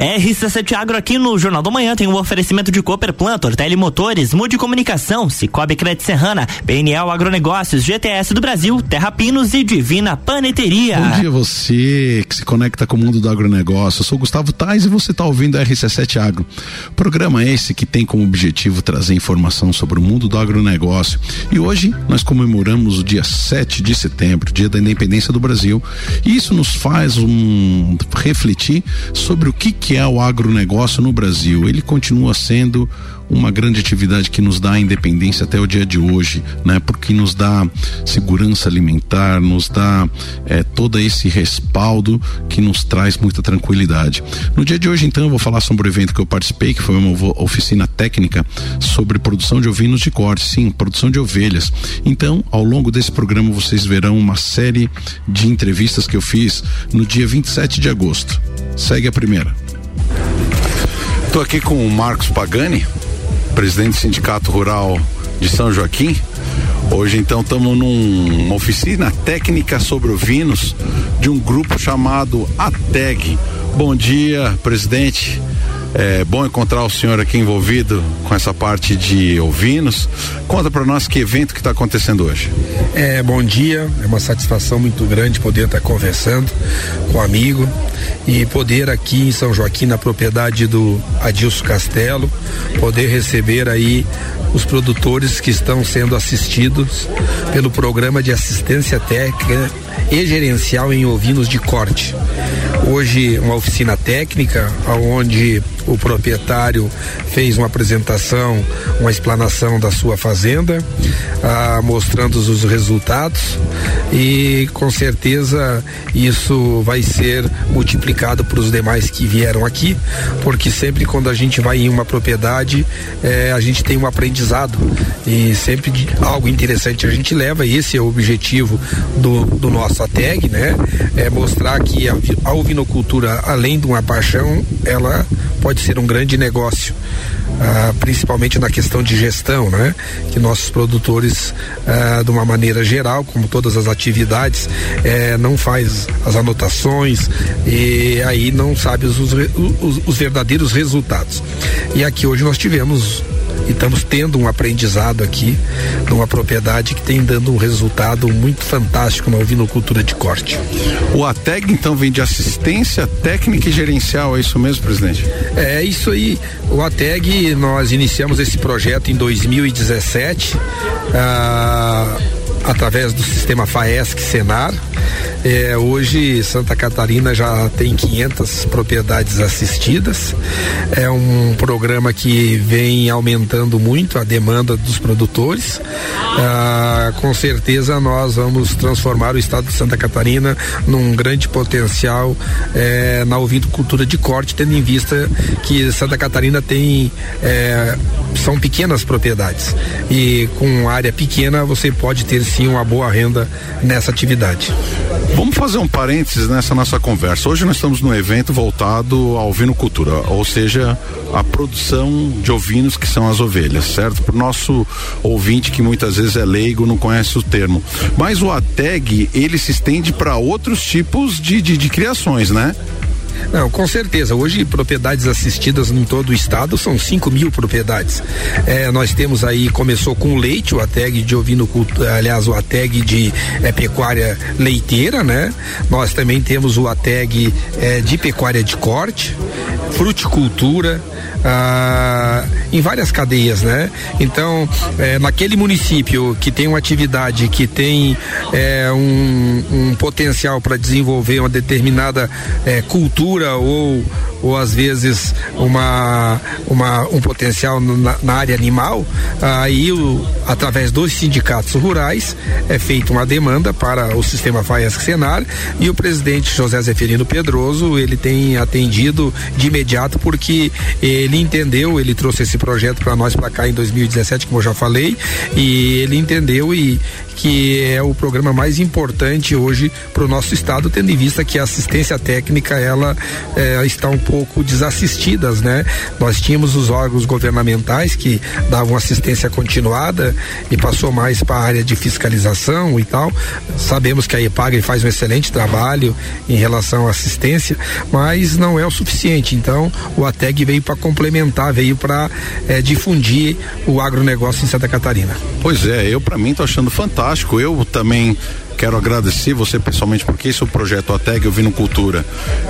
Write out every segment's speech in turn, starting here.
RC7 Agro aqui no Jornal do Manhã tem um oferecimento de Cooper Plantor, Telemotores, Mude Comunicação, Cicobi Crédito Serrana, PNL Agronegócios, GTS do Brasil, Terra Pinos e Divina Paneteria. Bom dia você que se conecta com o mundo do agronegócio. Eu sou Gustavo Tais e você está ouvindo a RC7 Agro. Programa esse que tem como objetivo trazer informação sobre o mundo do agronegócio. E hoje nós comemoramos o dia 7 de setembro, dia da independência do Brasil. E isso nos faz um refletir sobre o que, que é o agronegócio no Brasil. Ele continua sendo uma grande atividade que nos dá independência até o dia de hoje, né? Porque nos dá segurança alimentar, nos dá é, todo esse respaldo que nos traz muita tranquilidade. No dia de hoje, então, eu vou falar sobre o evento que eu participei, que foi uma oficina técnica sobre produção de ovinos de corte, sim, produção de ovelhas. Então, ao longo desse programa, vocês verão uma série de entrevistas que eu fiz no dia 27 de agosto. Segue a primeira. Estou aqui com o Marcos Pagani, presidente do Sindicato Rural de São Joaquim. Hoje então estamos numa oficina técnica sobre ovinos de um grupo chamado ATEG. Bom dia, presidente. É bom encontrar o senhor aqui envolvido com essa parte de ovinos. Conta para nós que evento que está acontecendo hoje. É, bom dia, é uma satisfação muito grande poder estar tá conversando com um amigo e poder aqui em São Joaquim, na propriedade do Adilson Castelo, poder receber aí os produtores que estão sendo assistidos pelo programa de assistência técnica e gerencial em ovinos de corte. Hoje uma oficina técnica onde o proprietário fez uma apresentação, uma explanação da sua fazenda, ah, mostrando os resultados e com certeza isso vai ser multiplicado para os demais que vieram aqui, porque sempre quando a gente vai em uma propriedade, eh, a gente tem um aprendizado e sempre algo interessante a gente leva, e esse é o objetivo do, do nosso ATEG, né? É mostrar que a, a ovinocultura, além de uma paixão, ela pode ser um grande negócio. Ah, principalmente na questão de gestão, né? Que nossos produtores, ah, de uma maneira geral, como todas as atividades, eh, não faz as anotações e aí não sabe os, os, os verdadeiros resultados. E aqui hoje nós tivemos e estamos tendo um aprendizado aqui numa propriedade que tem dando um resultado muito fantástico na ovinocultura de corte. O ATEG então vem de assistência técnica e gerencial, é isso mesmo, presidente? É isso aí. O ATEG, nós iniciamos esse projeto em 2017. Ah, através do sistema FAESC Senar. É, hoje Santa Catarina já tem 500 propriedades assistidas. É um programa que vem aumentando muito a demanda dos produtores. Ah, com certeza nós vamos transformar o estado de Santa Catarina num grande potencial é, na cultura de corte, tendo em vista que Santa Catarina tem é, são pequenas propriedades e com área pequena você pode ter sim uma boa renda nessa atividade. Vamos fazer um parênteses nessa nossa conversa. Hoje nós estamos num evento voltado à ovinocultura, ou seja, a produção de ovinos que são as ovelhas, certo? Para o nosso ouvinte que muitas vezes é leigo, não conhece o termo. Mas o ATEG, ele se estende para outros tipos de, de, de criações, né? Não, com certeza. Hoje, propriedades assistidas em todo o estado são 5 mil propriedades. É, nós temos aí, começou com leite, o ATEG de ovino, aliás, o ATEG de é, pecuária leiteira, né? Nós também temos o ATEG é, de pecuária de corte, fruticultura, ah, em várias cadeias, né? Então, é, naquele município que tem uma atividade que tem é, um, um, potencial para desenvolver uma determinada é, cultura ou ou às vezes uma, uma um potencial na, na área animal, aí o, através dos sindicatos rurais é feita uma demanda para o sistema FAESC Senar e o presidente José Zeferino Pedroso ele tem atendido de imediato porque ele entendeu, ele trouxe esse projeto para nós para cá em 2017, como eu já falei, e ele entendeu e que é o programa mais importante hoje para o nosso estado, tendo em vista que a assistência técnica ela é, está um pouco desassistidas, né? Nós tínhamos os órgãos governamentais que davam assistência continuada e passou mais para a área de fiscalização e tal. Sabemos que a EPAGRE faz um excelente trabalho em relação à assistência, mas não é o suficiente. Então, o ATEG veio para complementar, veio para é, difundir o agronegócio em Santa Catarina. Pois é, eu para mim tô achando fantástico. Eu também quero agradecer você pessoalmente, porque esse é o projeto ATEG Ouvindo Cultura.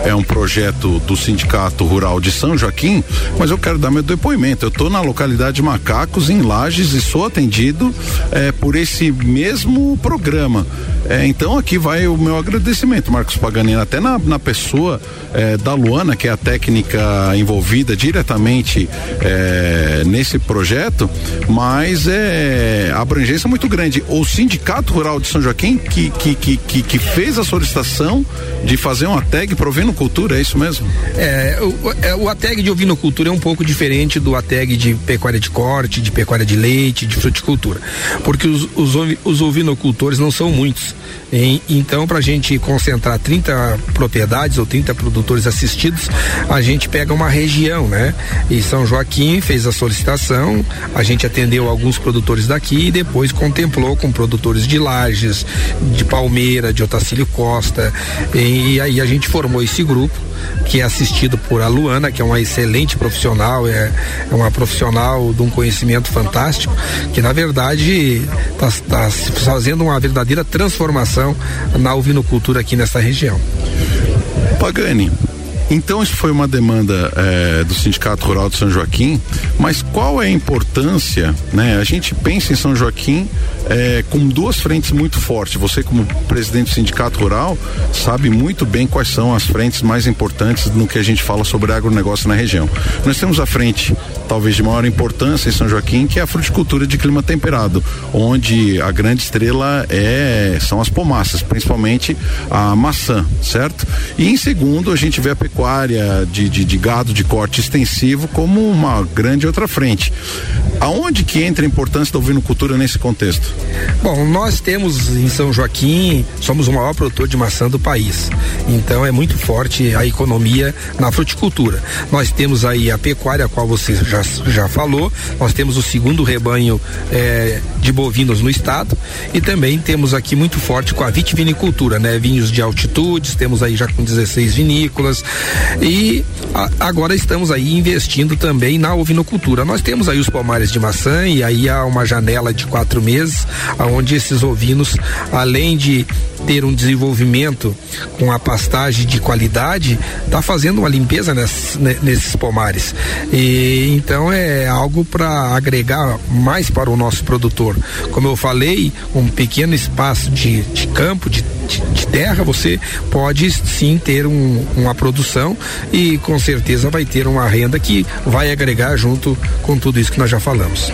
É um projeto do Sindicato Rural de São Joaquim, mas eu quero dar meu depoimento. Eu estou na localidade de Macacos, em Lages, e sou atendido é, por esse mesmo programa. É, então aqui vai o meu agradecimento, Marcos Paganini, até na, na pessoa é, da Luana, que é a técnica envolvida diretamente é, nesse projeto, mas é a abrangência é muito grande. O Sindicato Rural de São Joaquim, que, que, que, que, que fez a solicitação de fazer uma tag para ovinocultura, é isso mesmo? É, o, é, o ATEG de ovinocultura é um pouco diferente do ATEG de pecuária de corte, de pecuária de leite, de fruticultura, porque os, os, os ovinocultores não são muitos. Em, então, para a gente concentrar 30 propriedades ou 30 produtores assistidos, a gente pega uma região, né? E São Joaquim fez a solicitação, a gente atendeu alguns produtores daqui e depois contemplou com produtores de Lages, de Palmeira, de Otacílio Costa. E, e aí a gente formou esse grupo que é assistido por a Luana, que é uma excelente profissional, é, é uma profissional de um conhecimento fantástico, que na verdade está tá fazendo uma verdadeira transformação na ovinocultura aqui nessa região. Pagani, então isso foi uma demanda é, do Sindicato Rural de São Joaquim, mas qual é a importância, né? A gente pensa em São Joaquim é, com duas frentes muito fortes. Você, como presidente do Sindicato Rural, sabe muito bem quais são as frentes mais importantes no que a gente fala sobre agronegócio na região. Nós temos a frente, talvez de maior importância em São Joaquim, que é a fruticultura de clima temperado, onde a grande estrela é são as pomaças, principalmente a maçã, certo? E em segundo, a gente vê a pecuária de, de, de gado de corte extensivo como uma grande outra frente. Aonde que entra a importância da ovinocultura nesse contexto? Bom, nós temos em São Joaquim, somos o maior produtor de maçã do país. Então é muito forte a economia na fruticultura. Nós temos aí a pecuária, a qual você já, já falou, nós temos o segundo rebanho é, de bovinos no estado e também temos aqui muito forte com a vitivinicultura, né? Vinhos de altitudes, temos aí já com 16 vinícolas e a, agora estamos aí investindo também na ovinocultura. Nós temos aí os pomares de maçã e aí há uma janela de quatro meses aonde esses ovinos, além de ter um desenvolvimento com a pastagem de qualidade, está fazendo uma limpeza nesses, nesses pomares. E então é algo para agregar mais para o nosso produtor. Como eu falei, um pequeno espaço de, de campo, de, de, de, terra, você pode sim ter um, uma produção e com certeza vai ter uma renda que vai agregar junto com tudo isso que nós já falamos.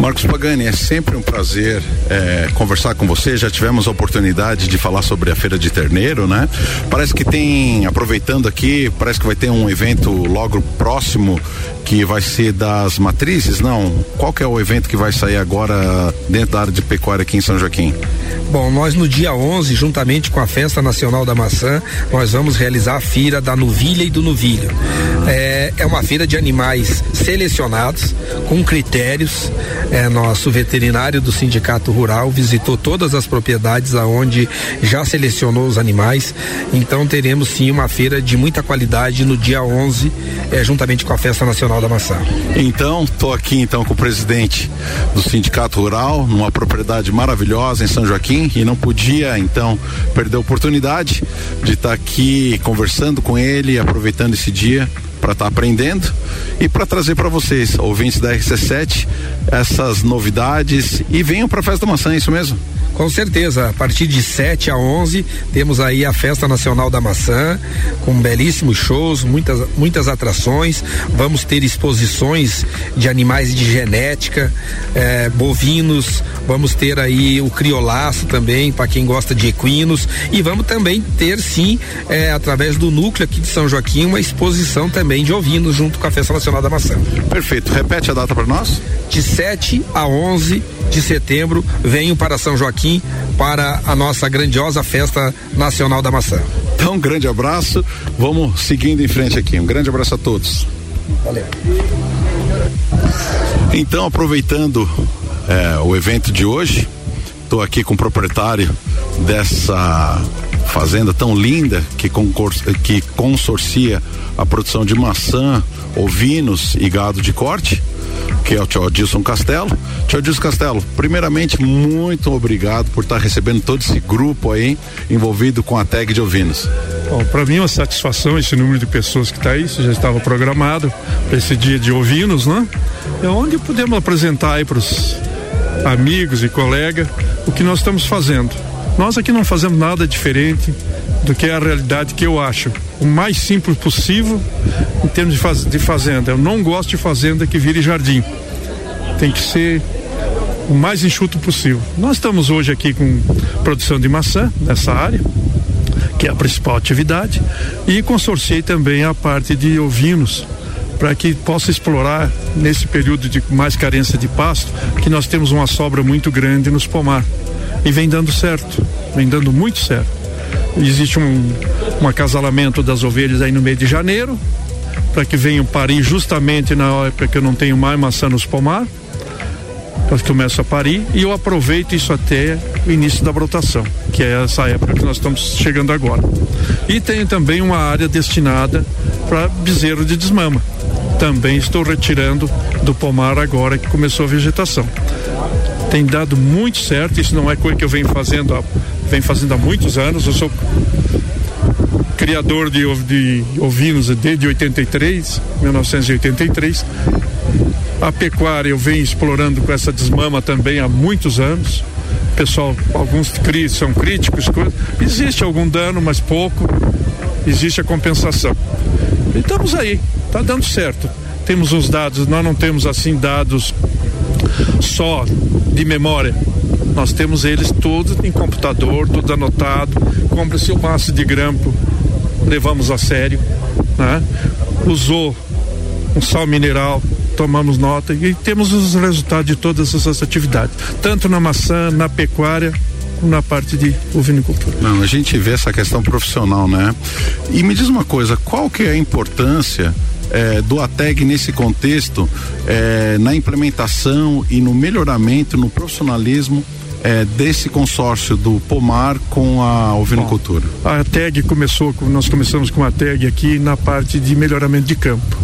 Marcos Pagani, é sempre um prazer é, conversar com você. Já tivemos a oportunidade de falar sobre a Feira de Terneiro, né? Parece que tem, aproveitando aqui, parece que vai ter um evento logo próximo que vai ser das matrizes, não? Qual que é o evento que vai sair agora dentro da área de pecuária aqui em São Joaquim? Bom, nós no dia 11, juntamente com a Festa Nacional da Maçã, nós vamos realizar a feira da Nuvilha e do Nuvilho. É, é uma feira de animais selecionados, com critérios. É, nosso veterinário do Sindicato Rural visitou todas as propriedades aonde já selecionou os animais. Então teremos sim uma feira de muita qualidade no dia 11, é, juntamente com a Festa Nacional da Maçã. Então, estou aqui então com o presidente do Sindicato Rural, numa propriedade maravilhosa em São Joaquim e não podia então perder a oportunidade de estar tá aqui conversando com ele, aproveitando esse dia para estar tá aprendendo e para trazer para vocês, ouvintes da RC7, essas novidades e venham para a Festa da Maçã, é isso mesmo? Com certeza, a partir de 7 a 11 temos aí a Festa Nacional da Maçã, com belíssimos shows, muitas, muitas atrações. Vamos ter exposições de animais de genética, eh, bovinos, vamos ter aí o criolaço também, para quem gosta de equinos. E vamos também ter, sim, eh, através do núcleo aqui de São Joaquim, uma exposição também de ovinos junto com a Festa Nacional da Maçã. Perfeito. Repete a data para nós? De 7 a 11 de setembro, venho para São Joaquim aqui para a nossa grandiosa festa nacional da maçã. Então, um grande abraço. Vamos seguindo em frente aqui. Um grande abraço a todos. Valeu. Então, aproveitando é, o evento de hoje, estou aqui com o proprietário dessa fazenda tão linda que, que consorcia a produção de maçã, ovinos e gado de corte, que é o tio Adilson Castelo. Tio Adilson Castelo, primeiramente, muito obrigado por estar recebendo todo esse grupo aí envolvido com a tag de ovinos. Bom, para mim é uma satisfação esse número de pessoas que está aí, isso já estava programado para esse dia de ovinos, né? É onde podemos apresentar aí para os amigos e colegas o que nós estamos fazendo. Nós aqui não fazemos nada diferente do que a realidade que eu acho o mais simples possível em termos de, faz, de fazenda. Eu não gosto de fazenda que vire jardim. Tem que ser o mais enxuto possível. Nós estamos hoje aqui com produção de maçã nessa área, que é a principal atividade, e consorciei também a parte de ovinos para que possa explorar nesse período de mais carência de pasto, que nós temos uma sobra muito grande nos pomar. E vem dando certo, vem dando muito certo. Existe um, um acasalamento das ovelhas aí no mês de janeiro, para que venham parir justamente na época que eu não tenho mais maçã nos pomar. Elas começam a parir e eu aproveito isso até o início da brotação, que é essa época que nós estamos chegando agora. E tenho também uma área destinada para bezerro de desmama. Também estou retirando do pomar agora que começou a vegetação. Tem dado muito certo, isso não é coisa que eu venho fazendo há, venho fazendo há muitos anos. Eu sou criador de, de ovinos desde 83, 1983. A pecuária eu venho explorando com essa desmama também há muitos anos. Pessoal, alguns são críticos, existe algum dano, mas pouco. Existe a compensação. E estamos aí, está dando certo. Temos os dados, nós não temos assim dados só de memória. Nós temos eles todos em computador, tudo anotado. Compra-se o maço de grampo levamos a sério, né? Usou um sal mineral, tomamos nota e temos os resultados de todas essas atividades, tanto na maçã, na pecuária, na parte de ovinicultura. Não, a gente vê essa questão profissional, né? E me diz uma coisa, qual que é a importância é, do ATEG nesse contexto, é, na implementação e no melhoramento, no profissionalismo é, desse consórcio do pomar com a ovinocultura? A TEG começou, nós começamos com a TEG aqui na parte de melhoramento de campo.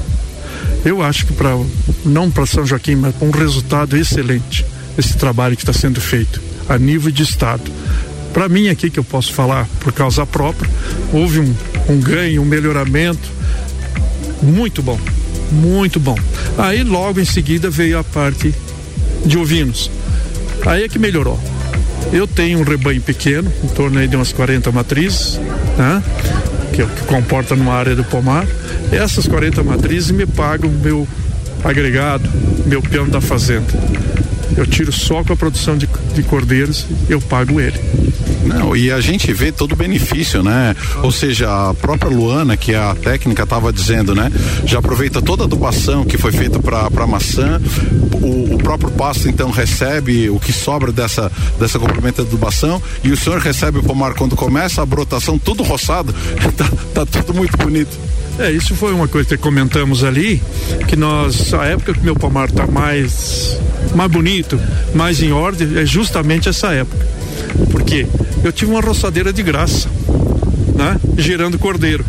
Eu acho que para não para São Joaquim, mas para um resultado excelente esse trabalho que está sendo feito a nível de estado. Para mim aqui que eu posso falar por causa própria, houve um, um ganho, um melhoramento muito bom, muito bom. Aí logo em seguida veio a parte de ovinos. Aí é que melhorou. Eu tenho um rebanho pequeno, em torno de umas 40 matrizes, né? que, que comporta numa área do pomar. Essas 40 matrizes me pagam meu agregado, meu peão da fazenda. Eu tiro só com a produção de, de cordeiros, eu pago ele. Não, e a gente vê todo o benefício, né? Ou seja, a própria Luana, que a técnica estava dizendo, né? Já aproveita toda a adubação que foi feita para maçã. O, o, próprio pasto então recebe o que sobra dessa dessa complemento de adubação e o senhor recebe o pomar quando começa a brotação, tudo roçado. tá, tá tudo muito bonito. É, isso foi uma coisa que comentamos ali, que nós, a época que meu pomar está mais, mais bonito, mais em ordem, é justamente essa época. Porque eu tive uma roçadeira de graça, né? Gerando cordeiro.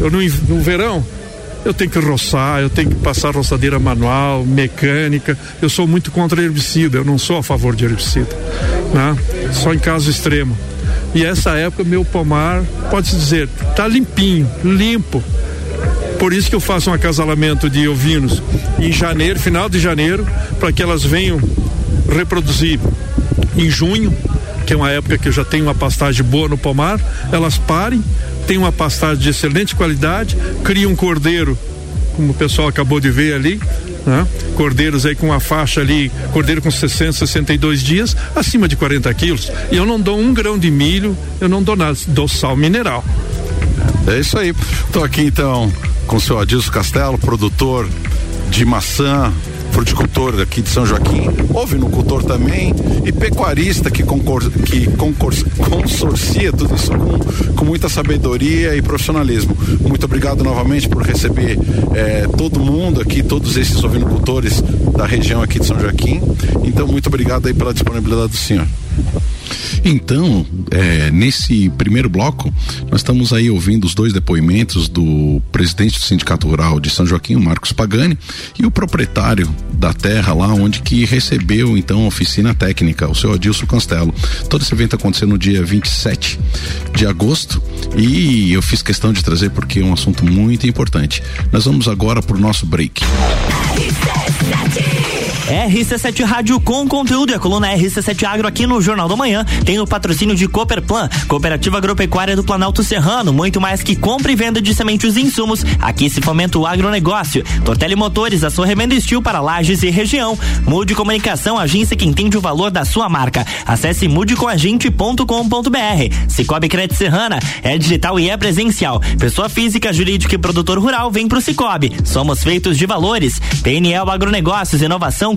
Eu no, no verão, eu tenho que roçar, eu tenho que passar roçadeira manual, mecânica. Eu sou muito contra herbicida, eu não sou a favor de herbicida, né? Só em caso extremo. E essa época meu pomar, pode-se dizer, tá limpinho, limpo. Por isso que eu faço um acasalamento de ovinos em janeiro, final de janeiro, para que elas venham reproduzir em junho, que é uma época que eu já tenho uma pastagem boa no pomar, elas parem, tem uma pastagem de excelente qualidade, cria um cordeiro, como o pessoal acabou de ver ali, né? Cordeiros aí com uma faixa ali, cordeiro com 60, 62 dias, acima de 40 quilos. E eu não dou um grão de milho, eu não dou nada, dou sal mineral. É isso aí. Estou aqui então com o seu Adilson Castelo, produtor de maçã, fruticultor aqui de São Joaquim, ovinocultor também e pecuarista que, concor, que concor, consorcia tudo isso com, com muita sabedoria e profissionalismo. Muito obrigado novamente por receber eh, todo mundo aqui, todos esses ovinocultores da região aqui de São Joaquim. Então, muito obrigado aí pela disponibilidade do senhor. Então, é, nesse primeiro bloco, nós estamos aí ouvindo os dois depoimentos do presidente do Sindicato Rural de São Joaquim, Marcos Pagani, e o proprietário da terra lá onde que recebeu então a oficina técnica, o seu Adilson Castelo. Todo esse evento aconteceu no dia 27 de agosto e eu fiz questão de trazer porque é um assunto muito importante. Nós vamos agora para o nosso break. RC7 Rádio com conteúdo e a coluna RC7 Agro aqui no Jornal da Manhã tem o patrocínio de Cooperplan, Cooperativa Agropecuária do Planalto Serrano, muito mais que compra e venda de sementes e insumos. Aqui se fomenta o agronegócio. Tortelli Motores, a sua revenda estilo para lajes e região. Mude Comunicação, agência que entende o valor da sua marca. Acesse mudecomagente.com.br. Cicobi Crédito Serrana é digital e é presencial. Pessoa física, jurídica e produtor rural vem pro Cicobi. Somos feitos de valores. PNL Agronegócios, inovação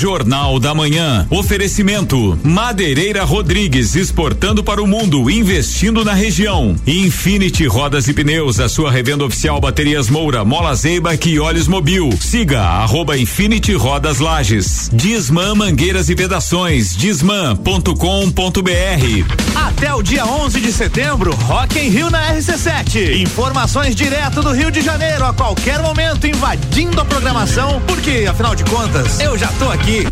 Jornal da Manhã. Oferecimento: Madeireira Rodrigues exportando para o mundo, investindo na região. Infinity Rodas e Pneus, a sua revenda oficial Baterias Moura, Mola Zeiba e Olhos Mobil. Siga arroba Infinity Rodas Lages. Disman Mangueiras e Vedações. Disman.com.br. Até o dia 11 de setembro, Rock em Rio na RC7. Informações direto do Rio de Janeiro a qualquer momento invadindo a programação, porque afinal de contas, eu já tô aqui aqui.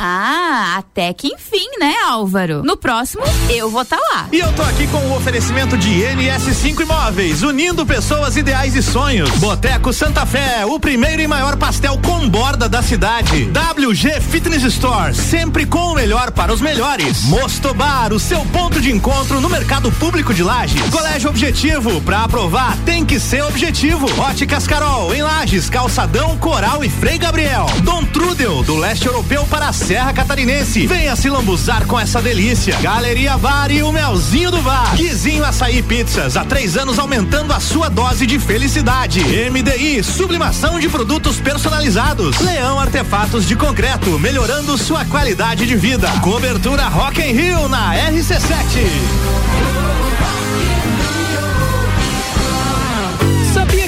Ah, até que enfim, né, Álvaro? No próximo, eu vou estar tá lá. E eu tô aqui com o oferecimento de NS5 Imóveis, unindo pessoas, ideais e sonhos. Boteco Santa Fé, o primeiro e maior pastel com borda da cidade. WG Fitness Store, sempre com o melhor para os melhores. Mosto Bar, o seu ponto de encontro no mercado público de Lages. Colégio Objetivo, pra aprovar tem que ser objetivo. Óticas Carol, em Lages, Calçadão, Coral e Frei Gabriel. Dom Trudel, do leste europeu para a Serra Catarinense. Venha se lambuzar com essa delícia. Galeria Var e o Melzinho do Var. Guizinho Açaí Pizzas, há três anos aumentando a sua dose de felicidade. MDI, sublimação de produtos personalizados. Leão Artefatos de Concreto, melhorando sua qualidade de vida. Cobertura Rock in Rio na RC7. que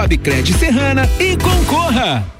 Cicobi Cred Serrana e concorra.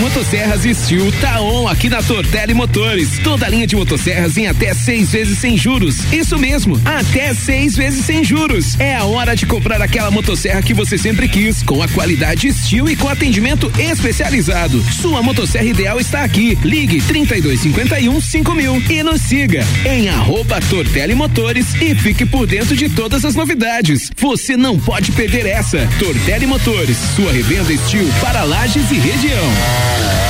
Motosserras Steel tá on aqui na Tortelli Motores. Toda linha de motosserras em até seis vezes sem juros. Isso mesmo, até seis vezes sem juros. É a hora de comprar aquela motosserra que você sempre quis, com a qualidade Steel e com atendimento especializado. Sua motosserra ideal está aqui. Ligue 3251 5000 e nos siga em arroba Tortelli Motores e fique por dentro de todas as novidades. Você não pode perder essa. Tortelli Motores, sua revenda Steel para lajes e região. Terra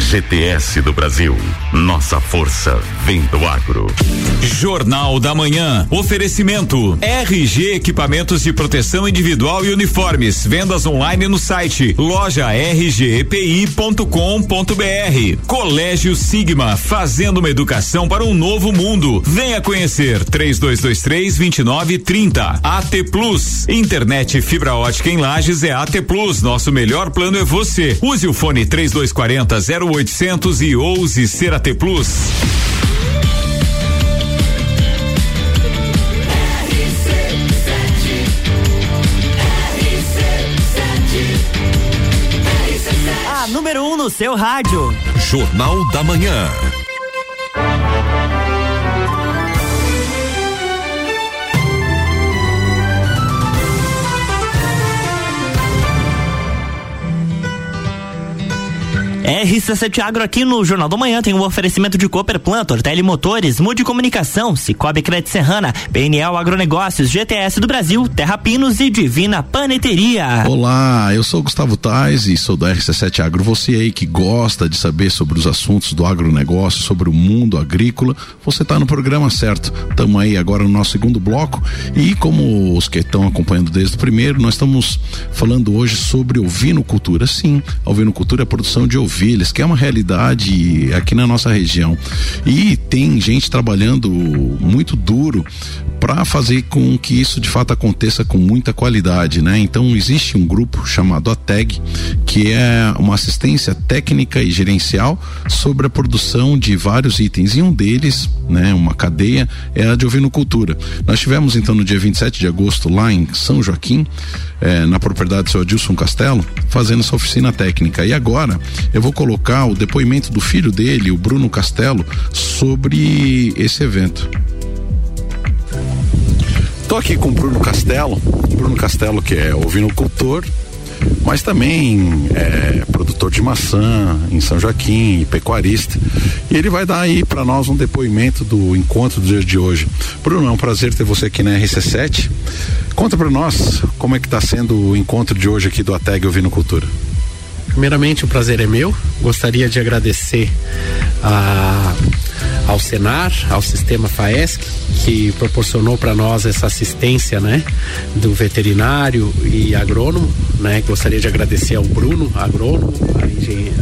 GTS do Brasil. Nossa força vem do agro. Jornal da Manhã. Oferecimento. RG Equipamentos de Proteção Individual e Uniformes. Vendas online no site loja rgepi.com.br. Colégio Sigma. Fazendo uma educação para um novo mundo. Venha conhecer. 3223 2930. AT Plus. Internet fibra ótica em Lages é AT Plus. Nosso melhor plano é você. Use o fone 3240 0800 e ouse ser AT Plus. A número 1 um no seu rádio. Jornal da Manhã. RC7 Agro aqui no Jornal da Manhã tem um oferecimento de Cooper Plantor, Telemotores, Mude Comunicação, Cicobi Crédito Serrana, PNL Agronegócios, GTS do Brasil, Terra Pinos e Divina Paneteria. Olá, eu sou Gustavo Tais e sou da RC7 Agro. Você aí que gosta de saber sobre os assuntos do agronegócio, sobre o mundo agrícola, você está no programa certo. Estamos aí agora no nosso segundo bloco e como os que estão acompanhando desde o primeiro, nós estamos falando hoje sobre ovinocultura. Sim, a ovinocultura é a produção de ovinos ovelhas, que é uma realidade aqui na nossa região. E tem gente trabalhando muito duro para fazer com que isso de fato aconteça com muita qualidade, né? Então existe um grupo chamado ATEG, que é uma assistência técnica e gerencial sobre a produção de vários itens e um deles, né, uma cadeia é a de ovinocultura. Nós tivemos então no dia 27 de agosto lá em São Joaquim, eh, na propriedade do seu Adilson Castelo, fazendo essa oficina técnica. E agora eu vou colocar o depoimento do filho dele, o Bruno Castelo, sobre esse evento. Estou aqui com o Bruno Castelo, Bruno Castelo que é ovinocultor, mas também é produtor de maçã em São Joaquim, pecuarista. E ele vai dar aí para nós um depoimento do encontro do dia de hoje. Bruno, é um prazer ter você aqui na RC7. Conta para nós como é que está sendo o encontro de hoje aqui do ATEG Ovinocultura. Primeiramente, o prazer é meu. Gostaria de agradecer a, ao Senar, ao sistema FAESC, que proporcionou para nós essa assistência, né, do veterinário e agrônomo, né. Gostaria de agradecer ao Bruno, agrônomo,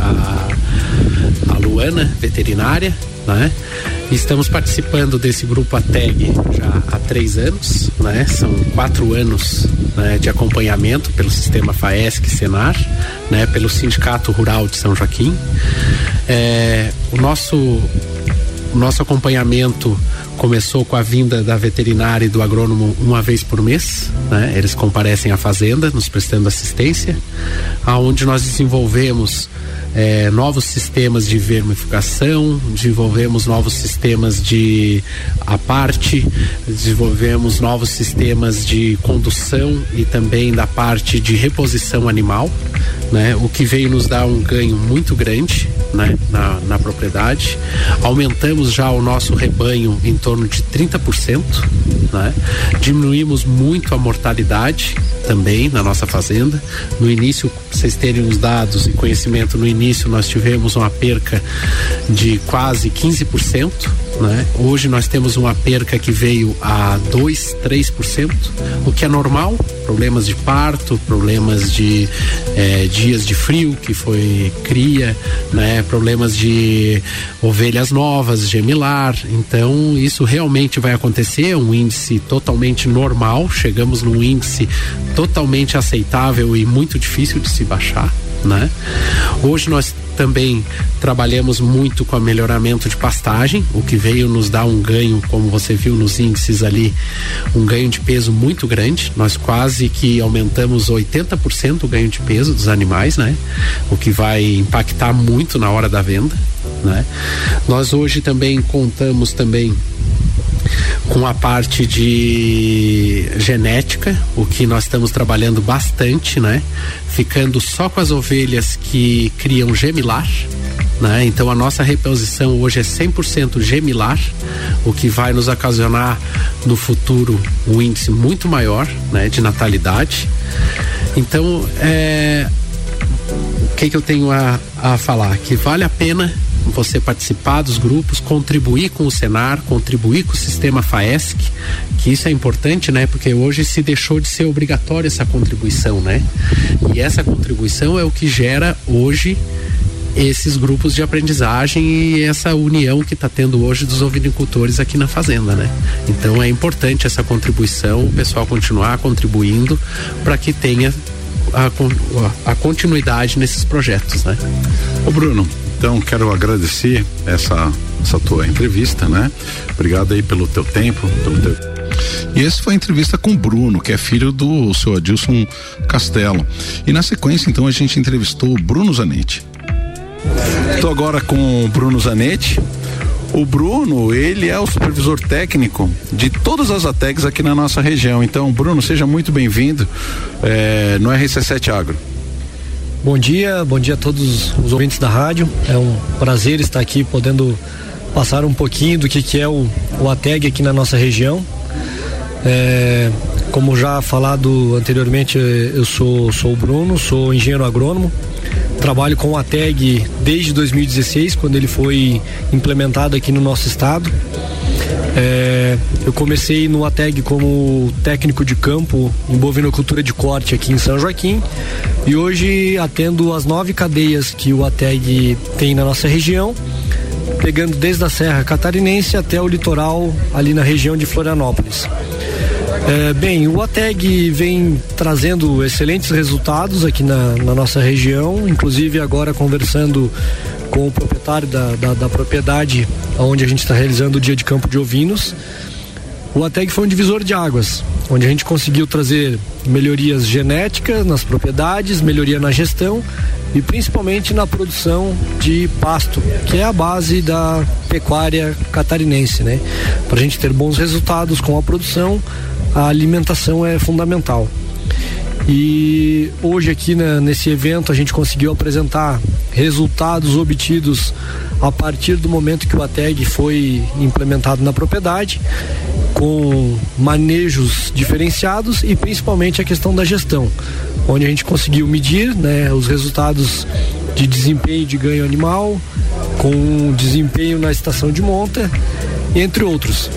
a, a, a Luana, veterinária, né? Estamos participando desse grupo ATEG já há três anos, né? São quatro anos né, de acompanhamento pelo sistema FAESC Senar, né? Pelo Sindicato Rural de São Joaquim. É, o nosso o nosso acompanhamento começou com a vinda da veterinária e do agrônomo uma vez por mês, né? Eles comparecem à fazenda, nos prestando assistência, aonde nós desenvolvemos é, novos sistemas de vermificação, desenvolvemos novos sistemas de aparte, desenvolvemos novos sistemas de condução e também da parte de reposição animal, né? O que veio nos dar um ganho muito grande, né? Na, na propriedade. Aumentamos já o nosso rebanho em torno de 30%, né? Diminuímos muito a mortalidade também na nossa fazenda. No início, vocês terem os dados e conhecimento, no início nós tivemos uma perca de quase 15%, né? Hoje nós temos uma perca que veio a 2, 3%, o que é normal, problemas de parto, problemas de eh, dias de frio que foi cria, né? Problemas de ovelhas novas, gemilar. Então, isso realmente vai acontecer, um índice totalmente normal, chegamos num índice totalmente aceitável e muito difícil de se baixar, né? Hoje nós também trabalhamos muito com o melhoramento de pastagem, o que veio nos dar um ganho, como você viu nos índices ali, um ganho de peso muito grande. Nós quase que aumentamos 80% o ganho de peso dos animais, né? O que vai impactar muito na hora da venda, né? Nós hoje também contamos também com a parte de genética, o que nós estamos trabalhando bastante, né? Ficando só com as ovelhas que criam gemilar, né? Então a nossa reposição hoje é 100% gemilar, o que vai nos ocasionar no futuro um índice muito maior, né, de natalidade. Então, é, o que que eu tenho a, a falar? Que vale a pena você participar dos grupos, contribuir com o Senar, contribuir com o sistema FAESC, que isso é importante, né? Porque hoje se deixou de ser obrigatória essa contribuição, né? E essa contribuição é o que gera hoje esses grupos de aprendizagem e essa união que está tendo hoje dos ovinicultores aqui na fazenda, né? Então é importante essa contribuição, o pessoal continuar contribuindo para que tenha a, a, continuidade nesses projetos, né? Ô Bruno, então quero agradecer essa essa tua entrevista, né? Obrigado aí pelo teu tempo, pelo teu e esse foi a entrevista com o Bruno, que é filho do seu Adilson Castelo. E na sequência, então, a gente entrevistou o Bruno Zanetti. Estou agora com o Bruno Zanetti. O Bruno, ele é o supervisor técnico de todas as ATECs aqui na nossa região. Então, Bruno, seja muito bem-vindo é, no RC7 Agro. Bom dia, bom dia a todos os ouvintes da rádio. É um prazer estar aqui podendo passar um pouquinho do que, que é o, o ATEG aqui na nossa região. É, como já falado anteriormente, eu sou, sou o Bruno, sou engenheiro agrônomo, trabalho com a TAG desde 2016, quando ele foi implementado aqui no nosso estado. É, eu comecei no ATEG como técnico de campo em bovinocultura de corte aqui em São Joaquim e hoje atendo as nove cadeias que o ATEG tem na nossa região, pegando desde a Serra Catarinense até o litoral ali na região de Florianópolis. É, bem, o ATEG vem trazendo excelentes resultados aqui na, na nossa região, inclusive agora conversando com o proprietário da, da, da propriedade onde a gente está realizando o dia de campo de ovinos. O ATEG foi um divisor de águas, onde a gente conseguiu trazer melhorias genéticas nas propriedades, melhoria na gestão e principalmente na produção de pasto, que é a base da pecuária catarinense, né? Para a gente ter bons resultados com a produção, a alimentação é fundamental. E hoje aqui né, nesse evento a gente conseguiu apresentar resultados obtidos a partir do momento que o ATEG foi implementado na propriedade, com manejos diferenciados e principalmente a questão da gestão, onde a gente conseguiu medir né, os resultados de desempenho de ganho animal, com desempenho na estação de monta, entre outros.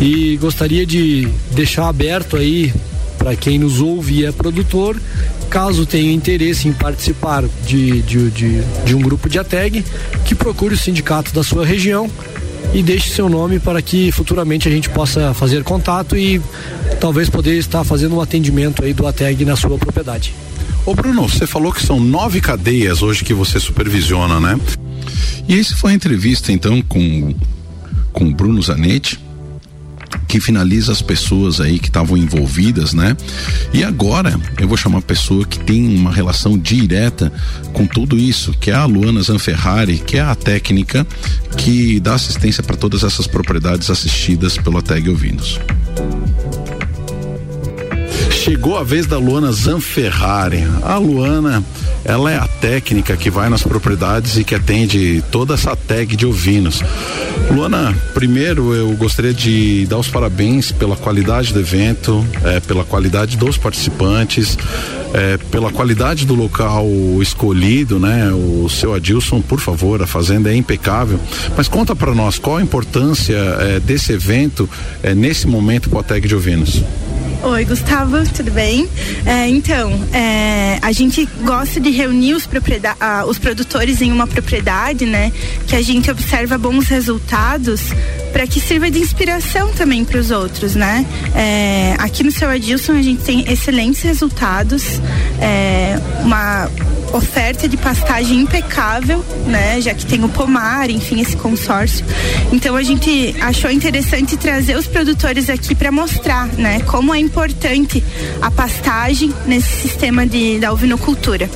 E gostaria de deixar aberto aí para quem nos ouve e é produtor, caso tenha interesse em participar de, de, de, de um grupo de ATEG, que procure o sindicato da sua região e deixe seu nome para que futuramente a gente possa fazer contato e talvez poder estar fazendo um atendimento aí do ATEG na sua propriedade. Ô Bruno, você falou que são nove cadeias hoje que você supervisiona, né? E esse foi a entrevista então com com Bruno Zanetti, que finaliza as pessoas aí que estavam envolvidas, né? E agora eu vou chamar a pessoa que tem uma relação direta com tudo isso, que é a Luana Zanferrari, que é a técnica que dá assistência para todas essas propriedades assistidas pelo ATEG Ovinos. Chegou a vez da Luana Zanferrari. A Luana, ela é a técnica que vai nas propriedades e que atende toda essa tag de ovinos. Luana, primeiro eu gostaria de dar os parabéns pela qualidade do evento, é, pela qualidade dos participantes, é, pela qualidade do local escolhido, né? O seu Adilson, por favor, a fazenda é impecável. Mas conta para nós qual a importância é, desse evento é, nesse momento para a tag de ovinos. Oi, Gustavo, tudo bem? É, então, é, a gente gosta de reunir os, ah, os produtores em uma propriedade, né? Que a gente observa bons resultados para que sirva de inspiração também para os outros, né? É, aqui no seu Adilson a gente tem excelentes resultados, é, uma oferta de pastagem impecável, né? Já que tem o pomar, enfim, esse consórcio. Então a gente achou interessante trazer os produtores aqui para mostrar, né? Como é importante a pastagem nesse sistema de, da ovinocultura.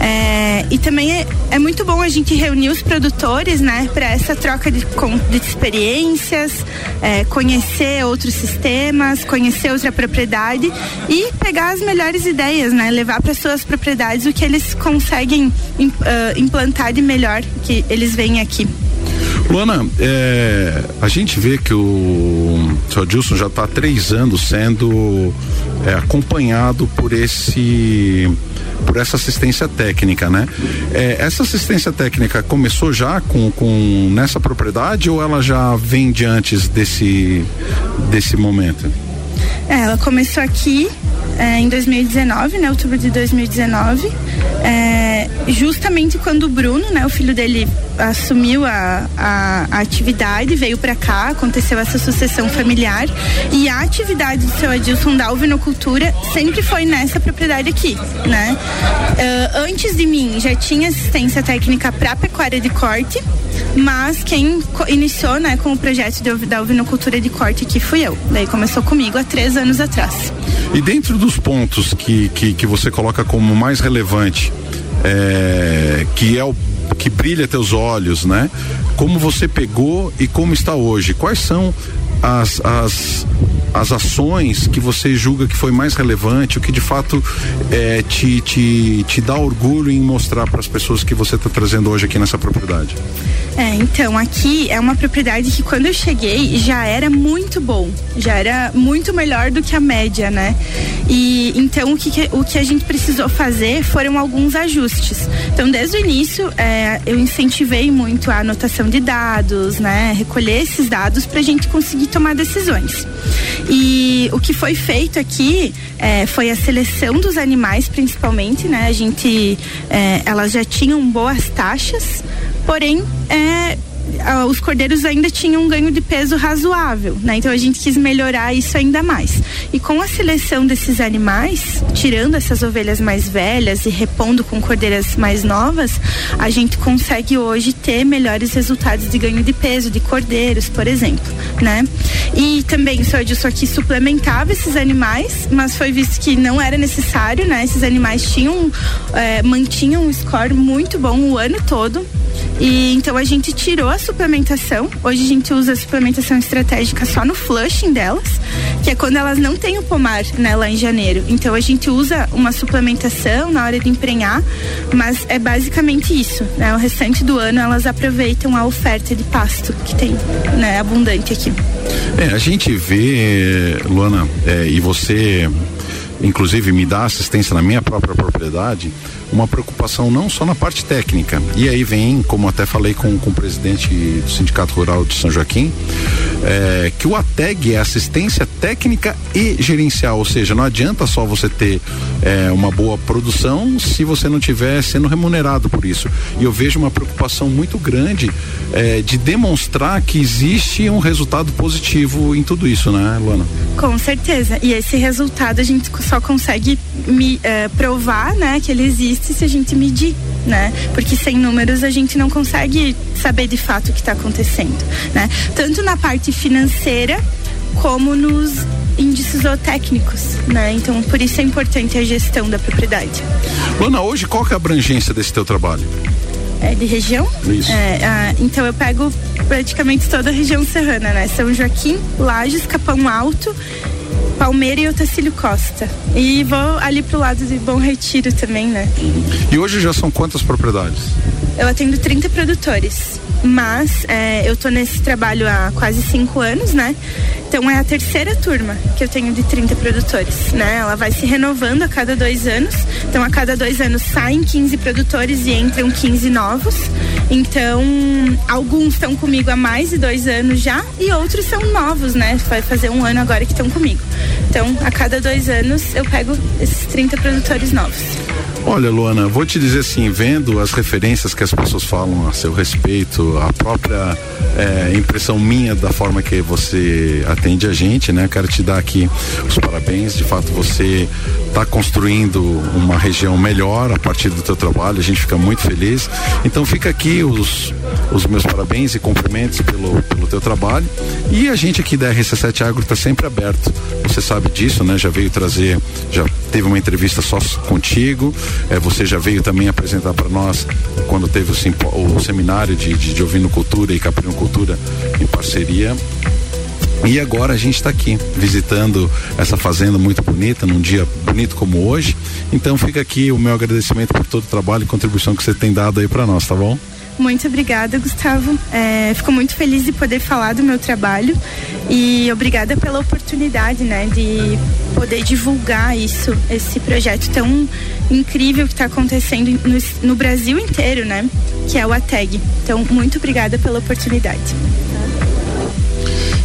É, e também é, é, muito bom a gente reunir os produtores, né, para essa troca de, de experiências, é, conhecer outros sistemas, conhecer outra propriedade e pegar as melhores ideias, né, levar para suas propriedades o que eles conseguem uh, implantar de melhor que eles veem aqui. Luana, é, a gente vê que o seu Dilson já está há três anos sendo é, acompanhado por esse por essa assistência técnica, né? É, essa assistência técnica começou já com, com nessa propriedade ou ela já vem de antes desse desse momento? É, ela começou aqui é, em 2019, né, outubro de 2019, é, justamente quando o Bruno, né, o filho dele assumiu a, a, a atividade, veio para cá, aconteceu essa sucessão familiar e a atividade do seu Adilson da ovinocultura sempre foi nessa propriedade aqui, né? Uh, antes de mim já tinha assistência técnica para pecuária de corte, mas quem iniciou, né, com o projeto de, da ovinocultura de corte aqui fui eu. Daí começou comigo há três anos atrás. E dentro dos pontos que, que, que você coloca como mais relevante, é, que é o que brilha teus olhos, né? Como você pegou e como está hoje? Quais são as, as, as ações que você julga que foi mais relevante, o que de fato é, te, te, te dá orgulho em mostrar para as pessoas que você está trazendo hoje aqui nessa propriedade? É, então, aqui é uma propriedade que quando eu cheguei já era muito bom, já era muito melhor do que a média, né? E então o que, o que a gente precisou fazer foram alguns ajustes. Então, desde o início, é, eu incentivei muito a anotação de dados, né? Recolher esses dados para a gente conseguir tomar decisões. E o que foi feito aqui é, foi a seleção dos animais, principalmente, né? A gente, é, elas já tinham boas taxas, porém, é, os cordeiros ainda tinham um ganho de peso razoável, né? Então a gente quis melhorar isso ainda mais. E com a seleção desses animais, tirando essas ovelhas mais velhas e repondo com cordeiras mais novas, a gente consegue hoje ter melhores resultados de ganho de peso de cordeiros, por exemplo, né? E também só disso aqui suplementava esses animais, mas foi visto que não era necessário, né? Esses animais tinham é, mantinham um score muito bom o ano todo e então a gente tirou a suplementação. Hoje a gente usa a suplementação estratégica só no flushing delas, que é quando elas não têm o pomar, né, lá em janeiro. Então a gente usa uma suplementação na hora de emprenhar, mas é basicamente isso, né? O restante do ano elas aproveitam a oferta de pasto que tem, né, abundante aqui. É, a gente vê, Luana, é, e você inclusive me dá assistência na minha própria propriedade, uma preocupação não só na parte técnica. E aí vem, como até falei com, com o presidente do Sindicato Rural de São Joaquim, é, que o ATEG é assistência técnica e gerencial, ou seja, não adianta só você ter é, uma boa produção se você não estiver sendo remunerado por isso. E eu vejo uma preocupação muito grande é, de demonstrar que existe um resultado positivo em tudo isso, né, Luana? Com certeza. E esse resultado a gente só consegue me, é, provar, né, que ele existe se a gente medir, né? Porque sem números a gente não consegue saber de fato o que está acontecendo, né? Tanto na parte financeira como nos índices zootécnicos, né? Então, por isso é importante a gestão da propriedade. Luana, hoje qual que é a abrangência desse teu trabalho? É, de região? Isso. É, ah, então eu pego praticamente toda a região serrana, né? São Joaquim, Lages, Capão Alto, Palmeira e Otacílio Costa. E vou ali pro lado de Bom Retiro também, né? E hoje já são quantas propriedades? Eu atendo 30 produtores. Mas é, eu tô nesse trabalho há quase cinco anos, né? Então é a terceira turma que eu tenho de 30 produtores, né? Ela vai se renovando a cada dois anos. Então a cada dois anos saem 15 produtores e entram 15 novos. Então alguns estão comigo há mais de dois anos já e outros são novos, né? Vai fazer um ano agora que estão comigo. Então a cada dois anos eu pego esses 30 produtores novos. Olha, Luana, vou te dizer assim, vendo as referências que as pessoas falam a seu respeito, a própria é, impressão minha da forma que você atende a gente, né? Quero te dar aqui os parabéns. De fato, você está construindo uma região melhor a partir do teu trabalho. A gente fica muito feliz. Então, fica aqui os, os meus parabéns e cumprimentos pelo, pelo teu trabalho. E a gente aqui da RC7 Agro está sempre aberto. Você sabe disso, né? Já veio trazer, já teve uma entrevista só contigo. É, você já veio também apresentar para nós quando teve o, o seminário de, de, de ovinocultura e caprinocultura em parceria. E agora a gente está aqui visitando essa fazenda muito bonita, num dia bonito como hoje. Então fica aqui o meu agradecimento por todo o trabalho e contribuição que você tem dado aí para nós, tá bom? Muito obrigada, Gustavo. É, fico muito feliz de poder falar do meu trabalho e obrigada pela oportunidade, né, de poder divulgar isso, esse projeto tão incrível que está acontecendo no, no Brasil inteiro, né, que é o ATEG. Então, muito obrigada pela oportunidade.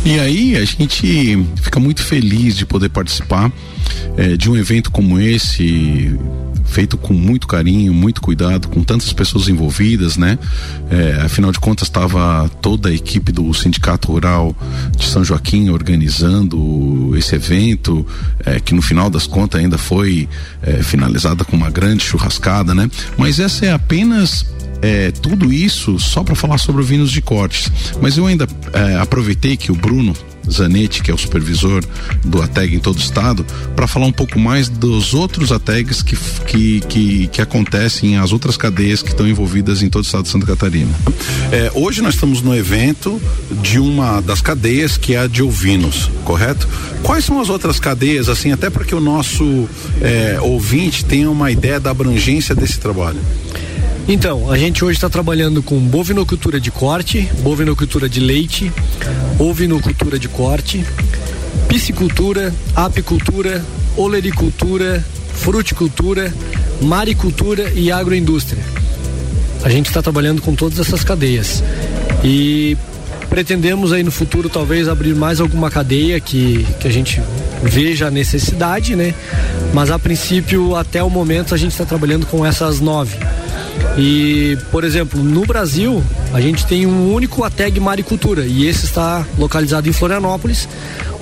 E aí a gente fica muito feliz de poder participar é, de um evento como esse feito com muito carinho, muito cuidado, com tantas pessoas envolvidas, né? É, afinal de contas, estava toda a equipe do Sindicato Rural de São Joaquim organizando esse evento, é, que no final das contas ainda foi é, finalizada com uma grande churrascada, né? Mas essa é apenas é, tudo isso só para falar sobre o vinhos de cortes. Mas eu ainda é, aproveitei que o Bruno Zanetti, que é o supervisor do ATEG em todo o estado, para falar um pouco mais dos outros ATEGs que, que, que, que acontecem, as outras cadeias que estão envolvidas em todo o estado de Santa Catarina. É, hoje nós estamos no evento de uma das cadeias que é a de ovinos, correto? Quais são as outras cadeias, assim, até para que o nosso é, ouvinte tenha uma ideia da abrangência desse trabalho? Então, a gente hoje está trabalhando com bovinocultura de corte, bovinocultura de leite, ovinocultura de corte, piscicultura, apicultura, olericultura, fruticultura, maricultura e agroindústria. A gente está trabalhando com todas essas cadeias e pretendemos aí no futuro talvez abrir mais alguma cadeia que, que a gente veja a necessidade, né? Mas a princípio, até o momento, a gente está trabalhando com essas nove. E, por exemplo, no Brasil, a gente tem um único ATEG Maricultura e esse está localizado em Florianópolis,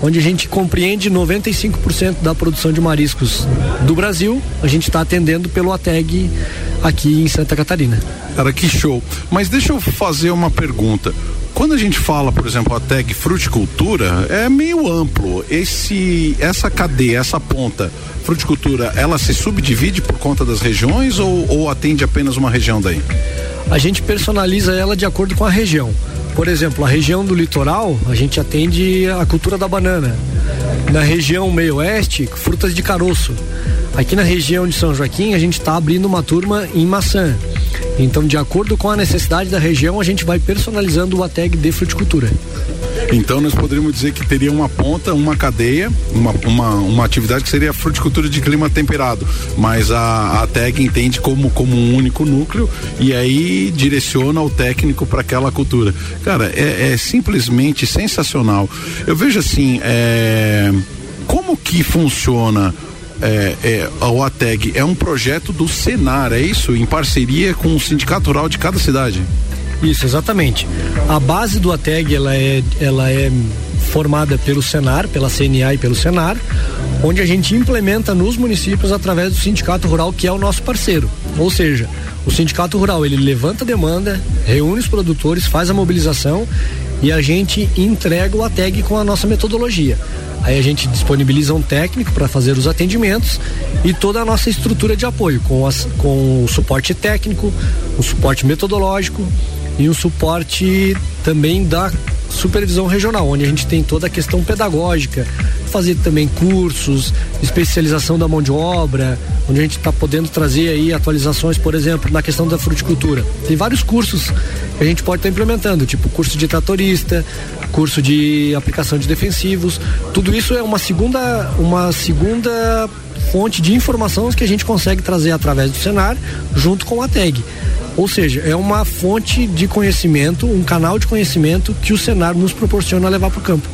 onde a gente compreende 95% da produção de mariscos do Brasil. A gente está atendendo pelo ATEG aqui em Santa Catarina. Cara, que show. Mas deixa eu fazer uma pergunta. Quando a gente fala, por exemplo, a tag fruticultura, é meio amplo. Esse, essa cadeia, essa ponta, fruticultura, ela se subdivide por conta das regiões ou, ou atende apenas uma região daí? A gente personaliza ela de acordo com a região. Por exemplo, a região do litoral, a gente atende a cultura da banana. Na região meio oeste, frutas de caroço. Aqui na região de São Joaquim, a gente está abrindo uma turma em maçã. Então, de acordo com a necessidade da região, a gente vai personalizando o ATEG de fruticultura. Então nós poderíamos dizer que teria uma ponta, uma cadeia, uma, uma, uma atividade que seria a fruticultura de clima temperado, mas a, a entende como, como um único núcleo e aí direciona o técnico para aquela cultura. Cara, é, é, simplesmente sensacional. Eu vejo assim, é, como que funciona é, é, o ATEG é um projeto do Senar, é isso? Em parceria com o Sindicato Rural de cada cidade. Isso, exatamente. A base do ATEG ela é, ela é formada pelo Senar, pela CNA e pelo Senar, onde a gente implementa nos municípios através do Sindicato Rural, que é o nosso parceiro. Ou seja, o Sindicato Rural ele levanta a demanda, reúne os produtores, faz a mobilização e a gente entrega o ATEG com a nossa metodologia. Aí a gente disponibiliza um técnico para fazer os atendimentos e toda a nossa estrutura de apoio, com, as, com o suporte técnico, o suporte metodológico e o suporte também da supervisão regional, onde a gente tem toda a questão pedagógica, fazer também cursos, especialização da mão de obra, onde a gente está podendo trazer aí atualizações, por exemplo, na questão da fruticultura. Tem vários cursos que a gente pode estar tá implementando, tipo curso de tratorista, curso de aplicação de defensivos. Tudo isso é uma segunda, uma segunda fonte de informações que a gente consegue trazer através do Senar junto com a tag. Ou seja, é uma fonte de conhecimento, um canal de conhecimento que o Senar nos proporciona levar para o campo.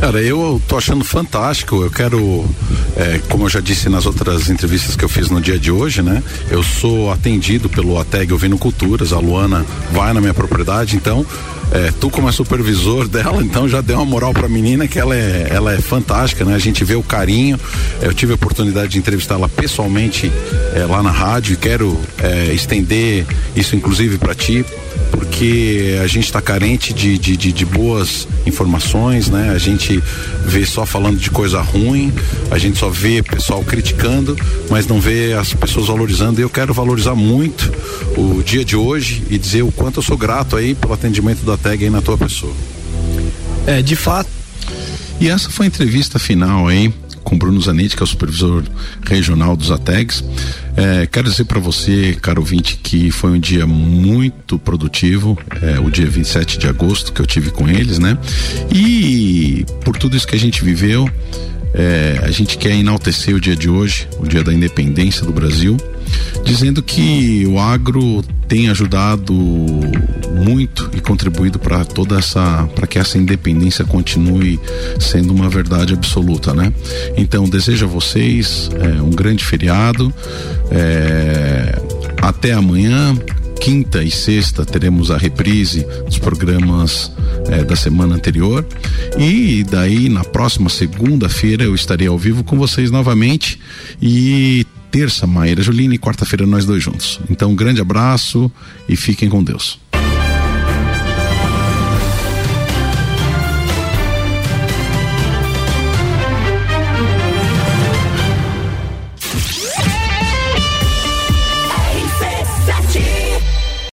Cara, eu tô achando fantástico. Eu quero, é, como eu já disse nas outras entrevistas que eu fiz no dia de hoje, né? Eu sou atendido pelo ATEG Ouvindo Culturas. A Luana vai na minha propriedade, então é, tu como é supervisor dela, então já deu uma moral pra menina que ela é, ela é fantástica, né? A gente vê o carinho. Eu tive a oportunidade de entrevistá-la pessoalmente é, lá na rádio e quero é, estender isso inclusive para ti porque a gente está carente de, de, de, de, boas informações, né? A gente vê só falando de coisa ruim, a gente só vê pessoal criticando, mas não vê as pessoas valorizando. E eu quero valorizar muito o dia de hoje e dizer o quanto eu sou grato aí pelo atendimento da TAG aí na tua pessoa. É, de fato. E essa foi a entrevista final aí com Bruno Zanetti, que é o supervisor regional dos ATEGs. É, quero dizer para você, caro ouvinte, que foi um dia muito produtivo, é, o dia 27 de agosto que eu tive com eles, né? E por tudo isso que a gente viveu, é, a gente quer enaltecer o dia de hoje, o dia da independência do Brasil, dizendo que o agro tem ajudado muito e contribuído para toda essa para que essa independência continue sendo uma verdade absoluta, né? Então desejo a vocês é, um grande feriado. É, até amanhã quinta e sexta teremos a reprise dos programas é, da semana anterior e daí na próxima segunda-feira eu estarei ao vivo com vocês novamente e terça, Maíra Juline, e quarta-feira nós dois juntos. Então, um grande abraço e fiquem com Deus.